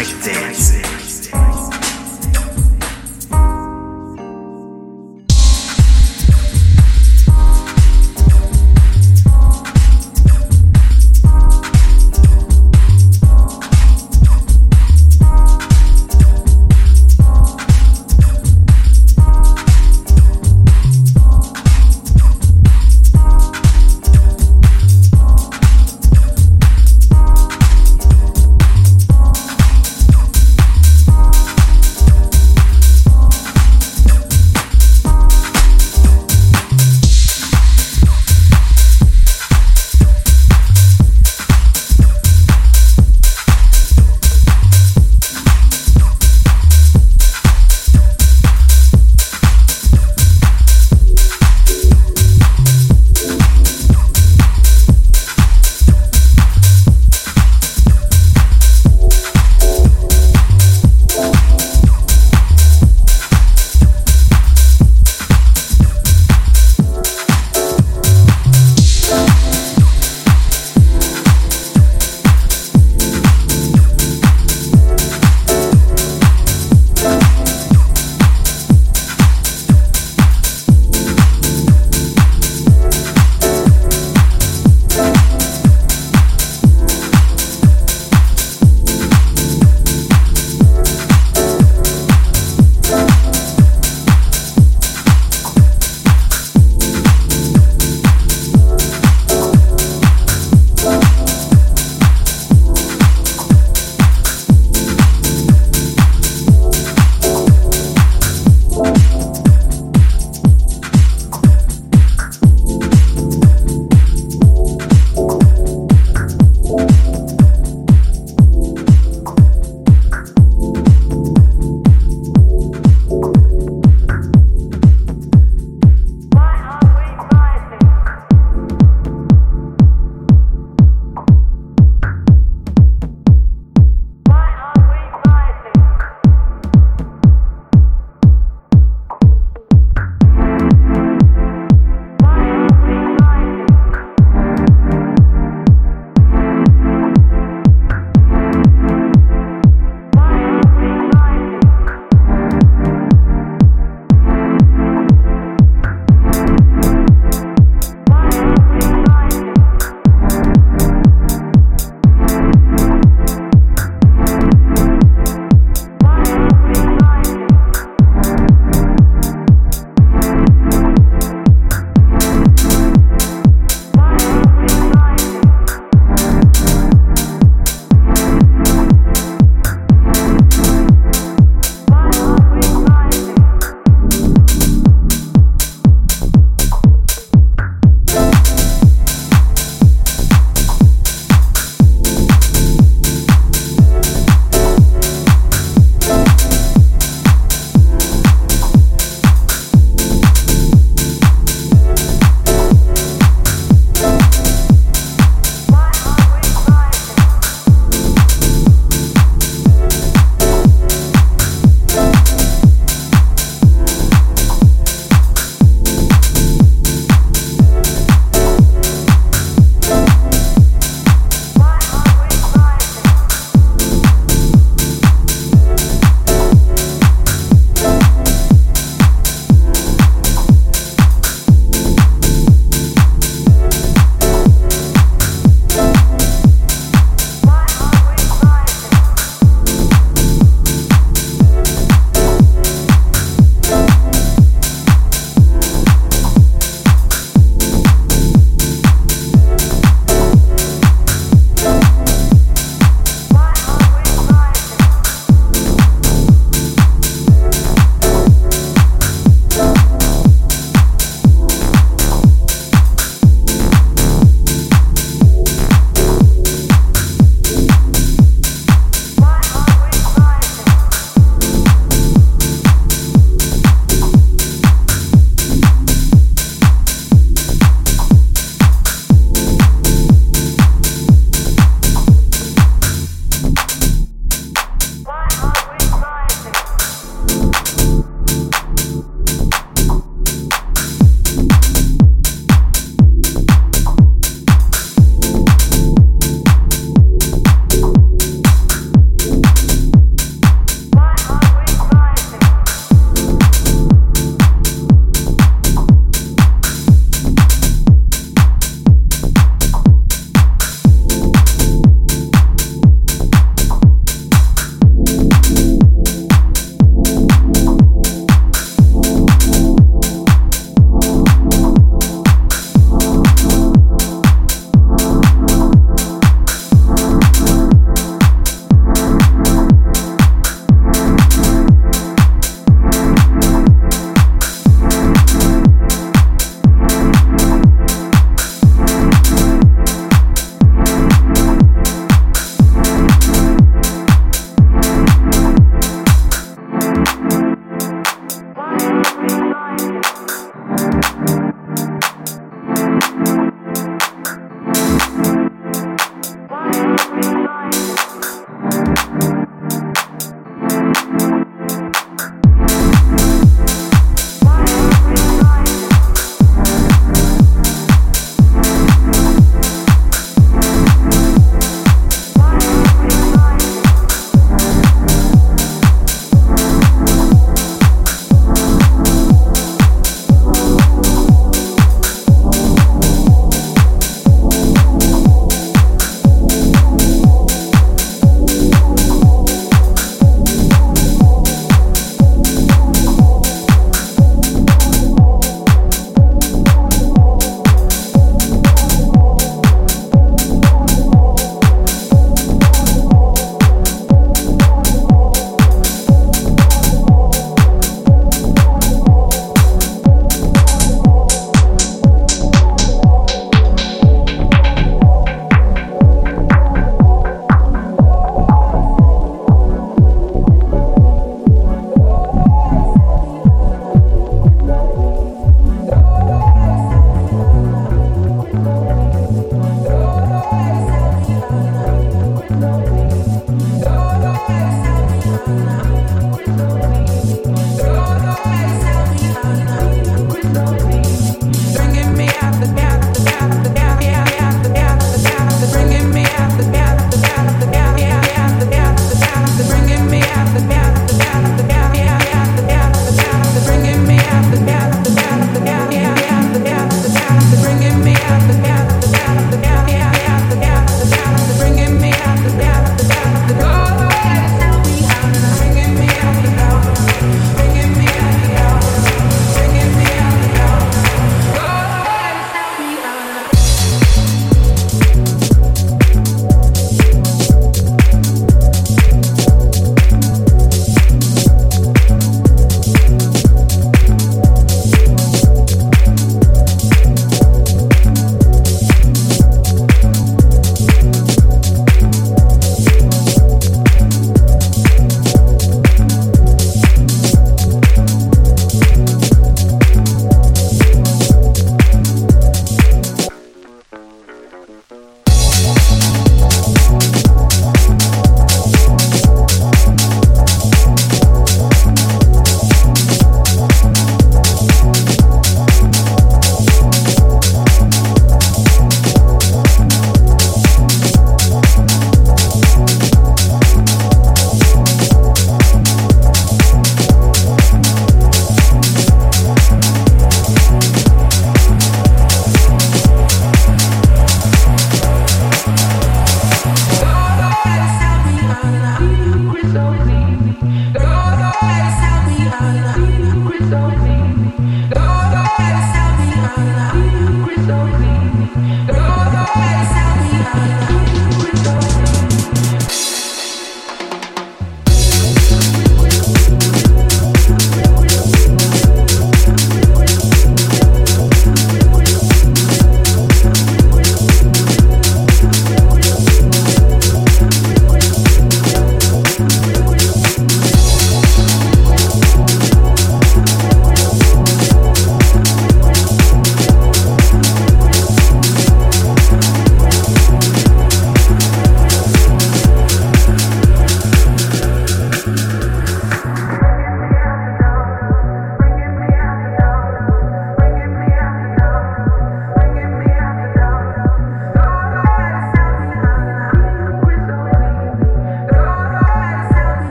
Like dancing.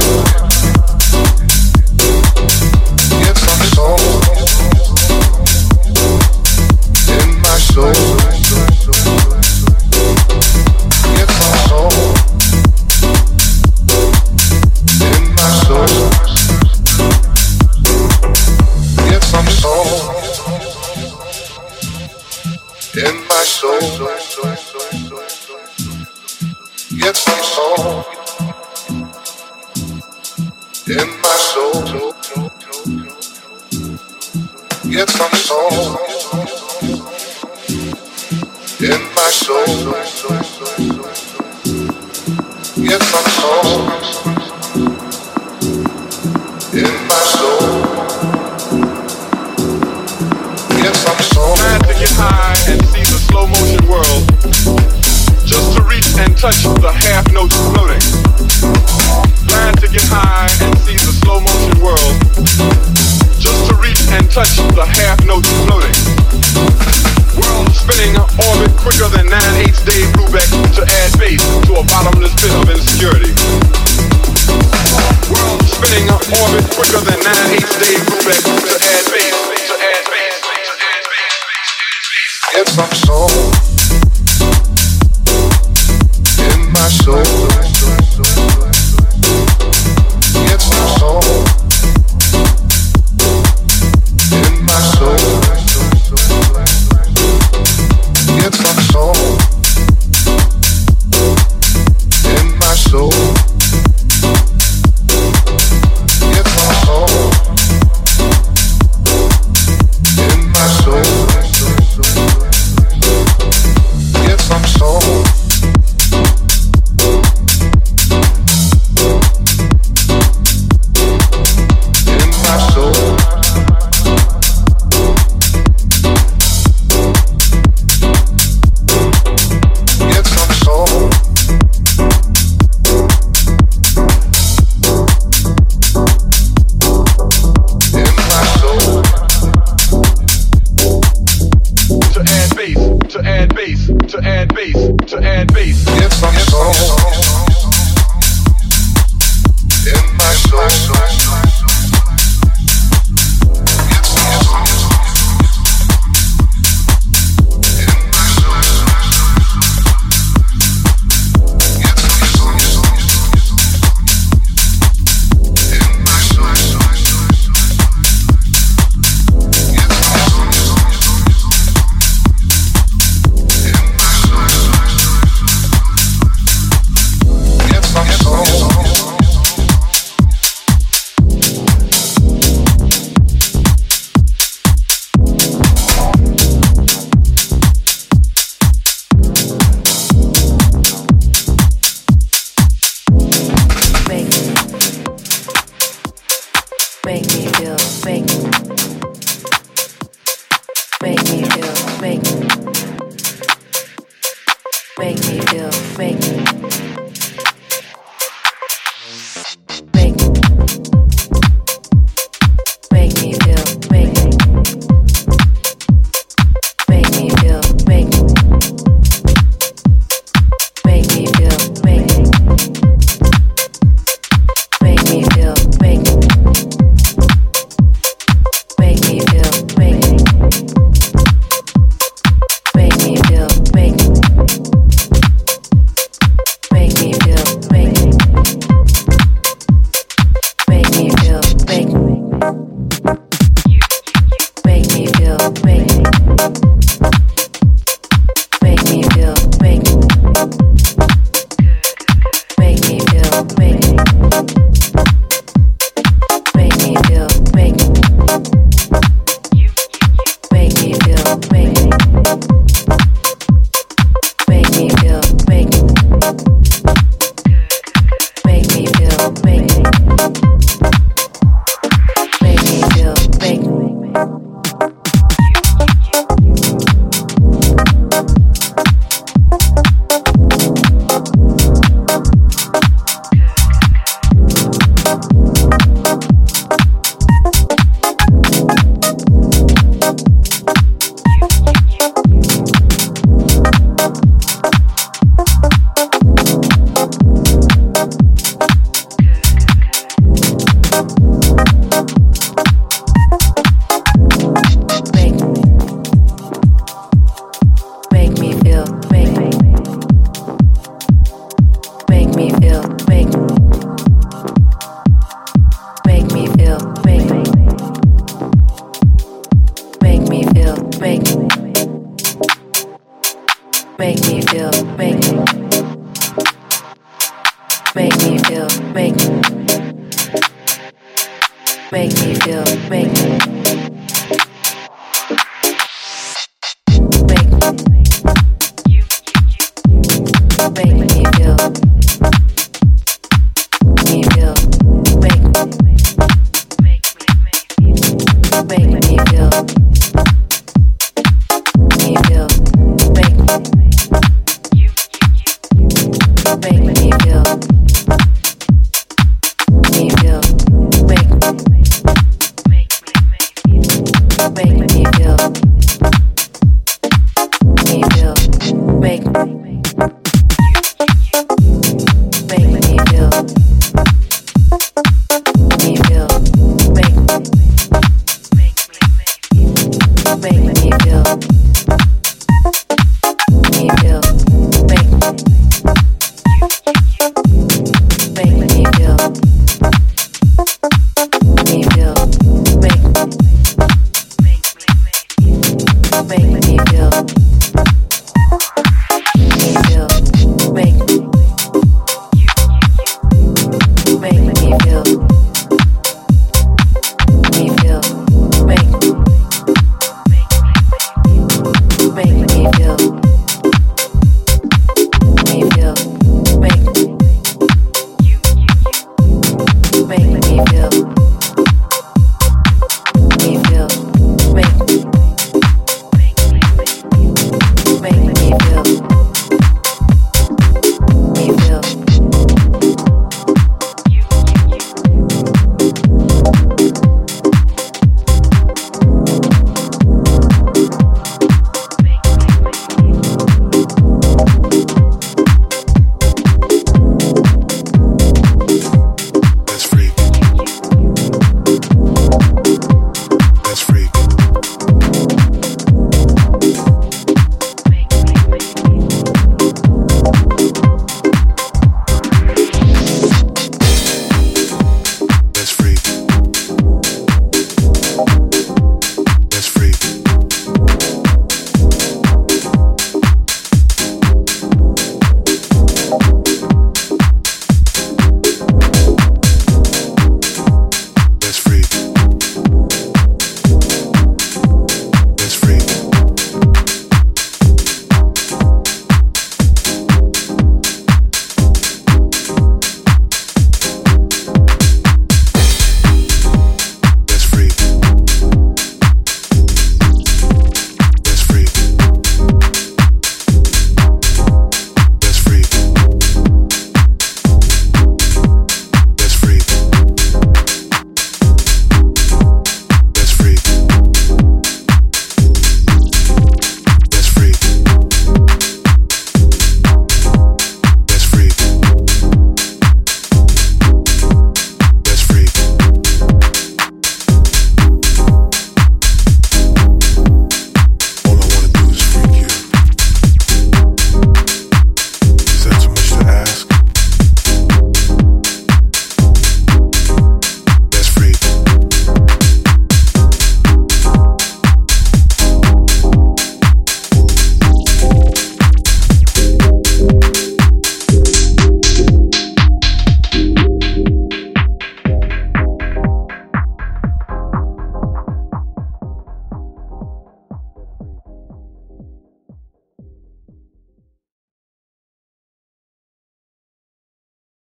Thank you.